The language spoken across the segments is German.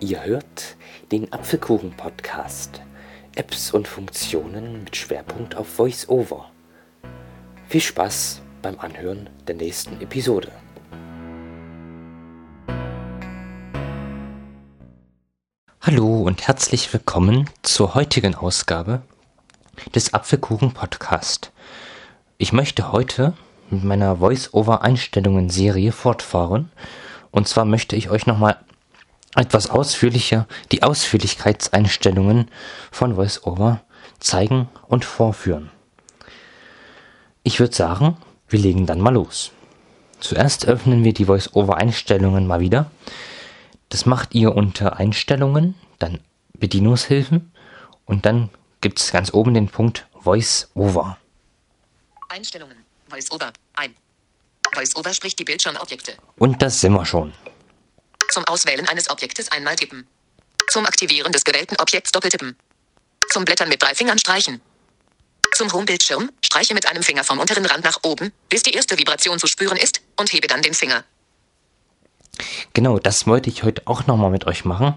Ihr hört den Apfelkuchen-Podcast. Apps und Funktionen mit Schwerpunkt auf VoiceOver. Viel Spaß beim Anhören der nächsten Episode. Hallo und herzlich willkommen zur heutigen Ausgabe des Apfelkuchen-Podcast. Ich möchte heute mit meiner Voice-Over-Einstellungen-Serie fortfahren. Und zwar möchte ich euch nochmal etwas ausführlicher die Ausführlichkeitseinstellungen von VoiceOver zeigen und vorführen. Ich würde sagen, wir legen dann mal los. Zuerst öffnen wir die VoiceOver-Einstellungen mal wieder. Das macht ihr unter Einstellungen, dann Bedienungshilfen und dann gibt es ganz oben den Punkt VoiceOver. Einstellungen. VoiceOver. Ein. VoiceOver spricht die Bildschirmobjekte. Und das sind wir schon. Zum Auswählen eines Objektes einmal tippen. Zum Aktivieren des gewählten Objekts doppeltippen. Zum Blättern mit drei Fingern streichen. Zum Homebildschirm streiche mit einem Finger vom unteren Rand nach oben, bis die erste Vibration zu spüren ist, und hebe dann den Finger. Genau, das wollte ich heute auch nochmal mit euch machen.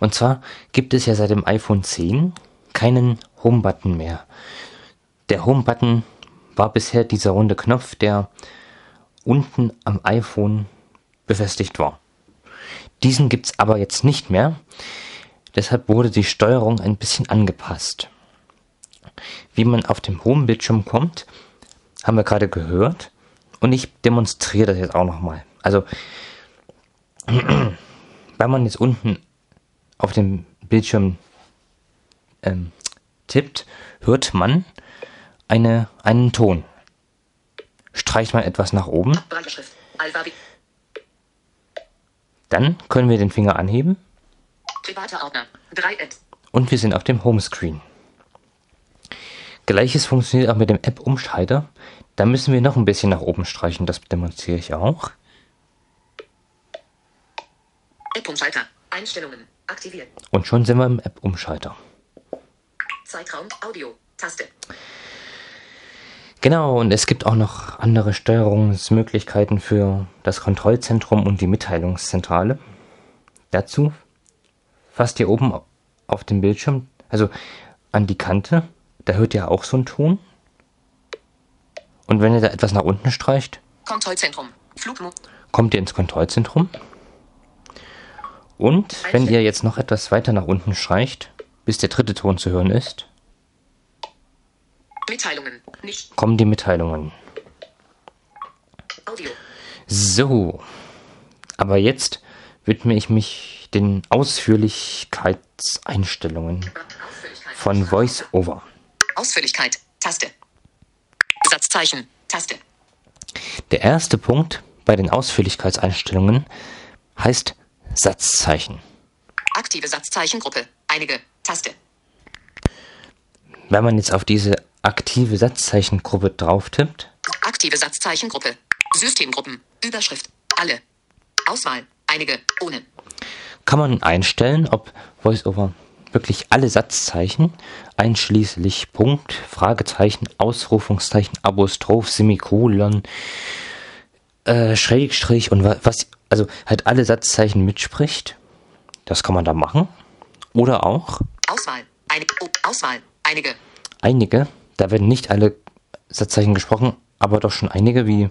Und zwar gibt es ja seit dem iPhone 10 keinen Home-Button mehr. Der Home-Button war bisher dieser runde Knopf, der unten am iPhone befestigt war. Diesen gibt es aber jetzt nicht mehr. Deshalb wurde die Steuerung ein bisschen angepasst. Wie man auf dem Home-Bildschirm kommt, haben wir gerade gehört. Und ich demonstriere das jetzt auch nochmal. Also, wenn man jetzt unten auf dem Bildschirm ähm, tippt, hört man eine, einen Ton. Streicht man etwas nach oben. Dann können wir den Finger anheben. Private Ordner. Drei Apps. Und wir sind auf dem Homescreen. Gleiches funktioniert auch mit dem App-Umschalter. Da müssen wir noch ein bisschen nach oben streichen. Das demonstriere ich auch. App-Umschalter. Einstellungen. Aktivieren. Und schon sind wir im App-Umschalter. Zeitraum. Audio. Taste. Genau, und es gibt auch noch andere Steuerungsmöglichkeiten für das Kontrollzentrum und die Mitteilungszentrale. Dazu fasst ihr oben auf dem Bildschirm, also an die Kante, da hört ihr auch so einen Ton. Und wenn ihr da etwas nach unten streicht, kommt ihr ins Kontrollzentrum. Und wenn ihr jetzt noch etwas weiter nach unten streicht, bis der dritte Ton zu hören ist, Mitteilungen. Nicht. kommen die Mitteilungen. Audio. So, aber jetzt widme ich mich den Ausführlichkeitseinstellungen Ausführlichkeit. von VoiceOver. Ausführlichkeit. Taste. Satzzeichen. Taste. Der erste Punkt bei den Ausführlichkeitseinstellungen heißt Satzzeichen. Aktive Satzzeichengruppe. Einige. Taste. Wenn man jetzt auf diese aktive Satzzeichengruppe drauf tippt, Aktive Satzzeichengruppe. Systemgruppen. Überschrift. Alle. Auswahl. Einige. Ohne. kann man einstellen, ob VoiceOver wirklich alle Satzzeichen, einschließlich Punkt, Fragezeichen, Ausrufungszeichen, Apostroph, Semikolon, äh, Schrägstrich und wa- was, also halt alle Satzzeichen mitspricht. Das kann man da machen. Oder auch Auswahl. Einige. Oh, Auswahl. Einige. einige, da werden nicht alle Satzzeichen gesprochen, aber doch schon einige, wie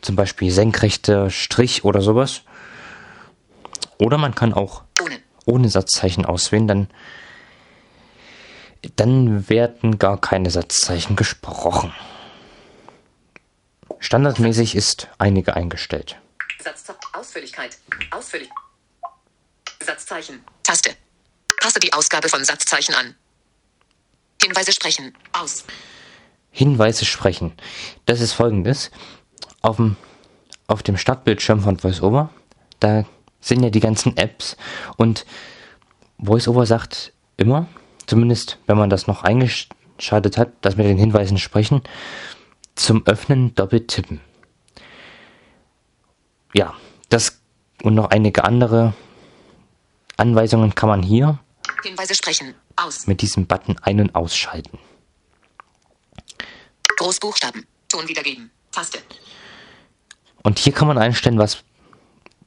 zum Beispiel senkrechter Strich oder sowas. Oder man kann auch Ohne. ohne Satzzeichen auswählen, dann, dann werden gar keine Satzzeichen gesprochen. Standardmäßig ist einige eingestellt. Satz. Ausführlichkeit. Ausführlich. Satzzeichen. Taste. Passe die Ausgabe von Satzzeichen an. Hinweise sprechen. Aus. Hinweise sprechen. Das ist folgendes. Auf dem, auf dem Startbildschirm von VoiceOver, da sind ja die ganzen Apps und VoiceOver sagt immer, zumindest wenn man das noch eingeschaltet hat, dass mit den Hinweisen sprechen, zum Öffnen doppelt tippen. Ja, das und noch einige andere Anweisungen kann man hier Hinweise sprechen. Aus. mit diesem Button ein- und ausschalten. Großbuchstaben. Ton wiedergeben. Taste. Und hier kann man einstellen, was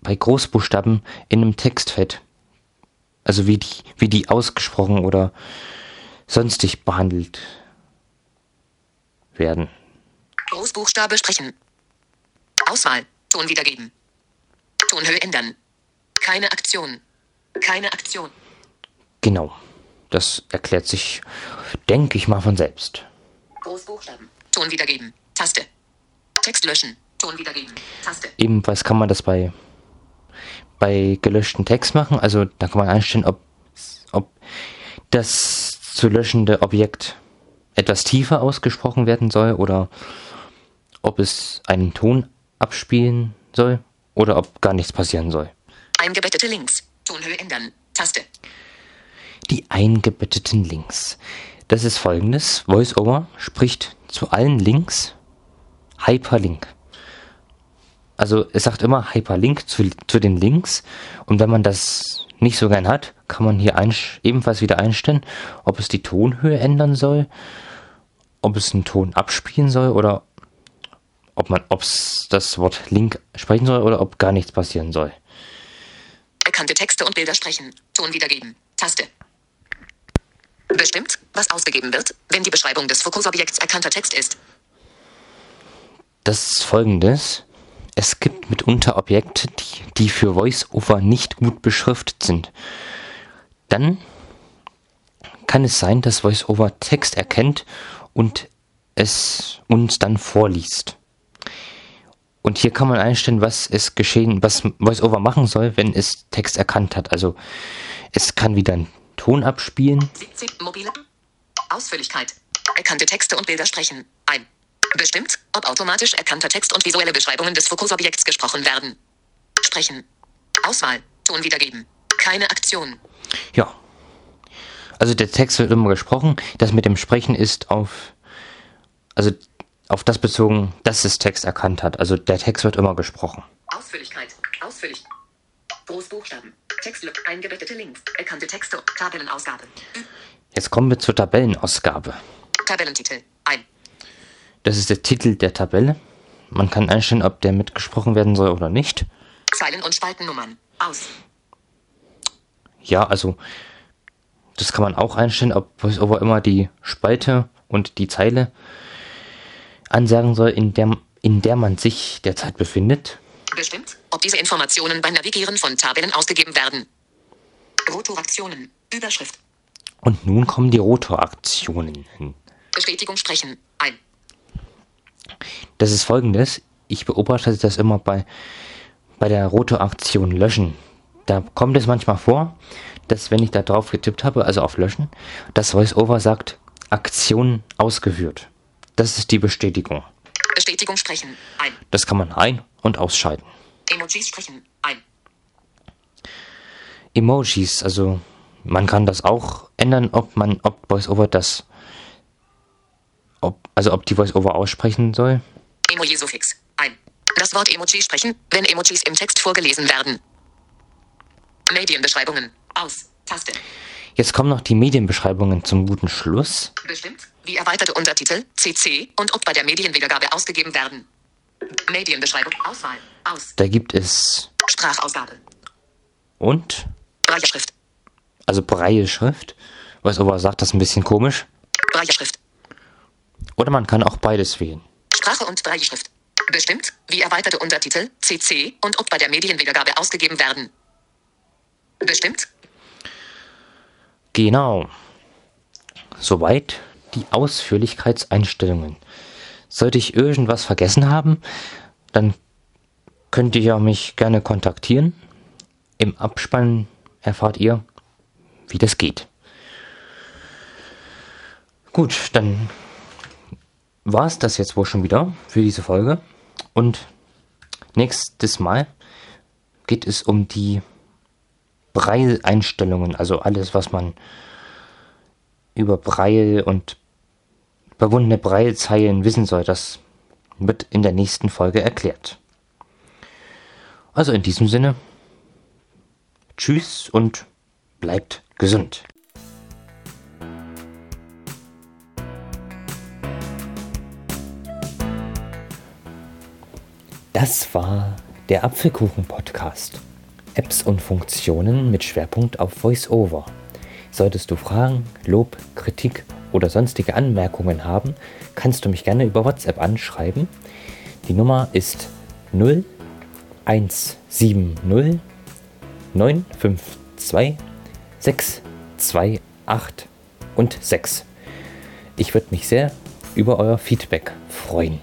bei Großbuchstaben in einem Textfeld. Also wie die, wie die ausgesprochen oder sonstig behandelt werden. Großbuchstabe sprechen. Auswahl. Ton wiedergeben. Tonhöhe ändern. Keine Aktion. Keine Aktion. Genau. Das erklärt sich, denke ich mal, von selbst. Großbuchstaben. Ton wiedergeben. Taste. Text löschen. Ton wiedergeben. Taste. Ebenfalls kann man das bei, bei gelöschten Text machen. Also da kann man einstellen, ob, ob das zu löschende Objekt etwas tiefer ausgesprochen werden soll oder ob es einen Ton abspielen soll oder ob gar nichts passieren soll. Eingebettete Links. Tonhöhe ändern. Taste. Die eingebetteten Links. Das ist folgendes. VoiceOver spricht zu allen Links Hyperlink. Also es sagt immer Hyperlink zu, zu den Links und wenn man das nicht so gern hat, kann man hier ebenfalls wieder einstellen, ob es die Tonhöhe ändern soll, ob es einen Ton abspielen soll oder ob man ob's das Wort Link sprechen soll oder ob gar nichts passieren soll. Erkannte Texte und Bilder sprechen. Ton wiedergeben. Taste. Bestimmt, was ausgegeben wird, wenn die Beschreibung des Fokusobjekts erkannter Text ist. Das ist folgendes. Es gibt mitunter Objekte, die, die für VoiceOver nicht gut beschriftet sind. Dann kann es sein, dass VoiceOver Text erkennt und es uns dann vorliest. Und hier kann man einstellen, was es geschehen, was VoiceOver machen soll, wenn es Text erkannt hat. Also es kann wieder einen Ton abspielen. 17 mobile. Ausführlichkeit. Erkannte Texte und Bilder sprechen. Ein. Bestimmt, ob automatisch erkannter Text und visuelle Beschreibungen des Fokusobjekts gesprochen werden. Sprechen. Auswahl. Ton wiedergeben. Keine Aktion. Ja. Also der Text wird immer gesprochen. Das mit dem Sprechen ist auf, also auf das bezogen, dass es Text erkannt hat. Also der Text wird immer gesprochen. Ausführlichkeit. Ausführlich. Großbuchstaben. Textlücke. Eingebettete Links. Erkannte Texte. Tabellenausgabe. Jetzt kommen wir zur Tabellenausgabe. Tabellentitel. Ein. Das ist der Titel der Tabelle. Man kann einstellen, ob der mitgesprochen werden soll oder nicht. Zeilen und Spaltennummern. Aus. Ja, also das kann man auch einstellen, ob VoiceOver immer die Spalte und die Zeile ansagen soll, in der, in der man sich derzeit befindet. Bestimmt, ob diese Informationen beim Navigieren von Tabellen ausgegeben werden. Rotoraktionen. Überschrift. Und nun kommen die Rotoraktionen hin. Bestätigung sprechen. Ein. Das ist folgendes. Ich beobachte das immer bei, bei der Rotoraktion löschen. Da kommt es manchmal vor, dass wenn ich da drauf getippt habe, also auf löschen, das VoiceOver sagt Aktion ausgeführt. Das ist die Bestätigung. Bestätigung sprechen. Ein. Das kann man ein- und ausschalten. Emojis sprechen. Ein. Emojis, also man kann das auch ändern, ob man, ob VoiceOver das, ob, also ob die VoiceOver aussprechen soll. Emoji-Suffix. Ein. Das Wort Emoji sprechen, wenn Emojis im Text vorgelesen werden. Medienbeschreibungen. Aus. Taste. Jetzt kommen noch die Medienbeschreibungen zum guten Schluss. Bestimmt, wie erweiterte Untertitel, CC und ob bei der Medienwiedergabe ausgegeben werden. Medienbeschreibung. Auswahl. Aus. Da gibt es Sprachausgabe. und, Brailleschrift. also Braille-Schrift. VoiceOver sagt das ein bisschen komisch. Brailleschrift. Oder man kann auch beides wählen. Sprache und Brailleschrift. Bestimmt, wie erweiterte Untertitel, CC und ob bei der Medienwiedergabe ausgegeben werden. Bestimmt, Genau. Soweit die Ausführlichkeitseinstellungen. Sollte ich irgendwas vergessen haben, dann könnt ihr mich gerne kontaktieren. Im Abspann erfahrt ihr, wie das geht. Gut, dann war es das jetzt wohl schon wieder für diese Folge. Und nächstes Mal geht es um die Braille-Einstellungen, also alles, was man über Braille und verbundene Braille-Zeilen wissen soll, das wird in der nächsten Folge erklärt. Also in diesem Sinne, tschüss und bleibt gesund. Das war Der Apfelkuchen-Podcast. Apps und Funktionen mit Schwerpunkt auf VoiceOver. Solltest du Fragen, Lob, Kritik oder sonstige Anmerkungen haben, kannst du mich gerne über WhatsApp anschreiben. Die Nummer ist 0170 952 628 und 6. Ich würde mich sehr über euer Feedback freuen.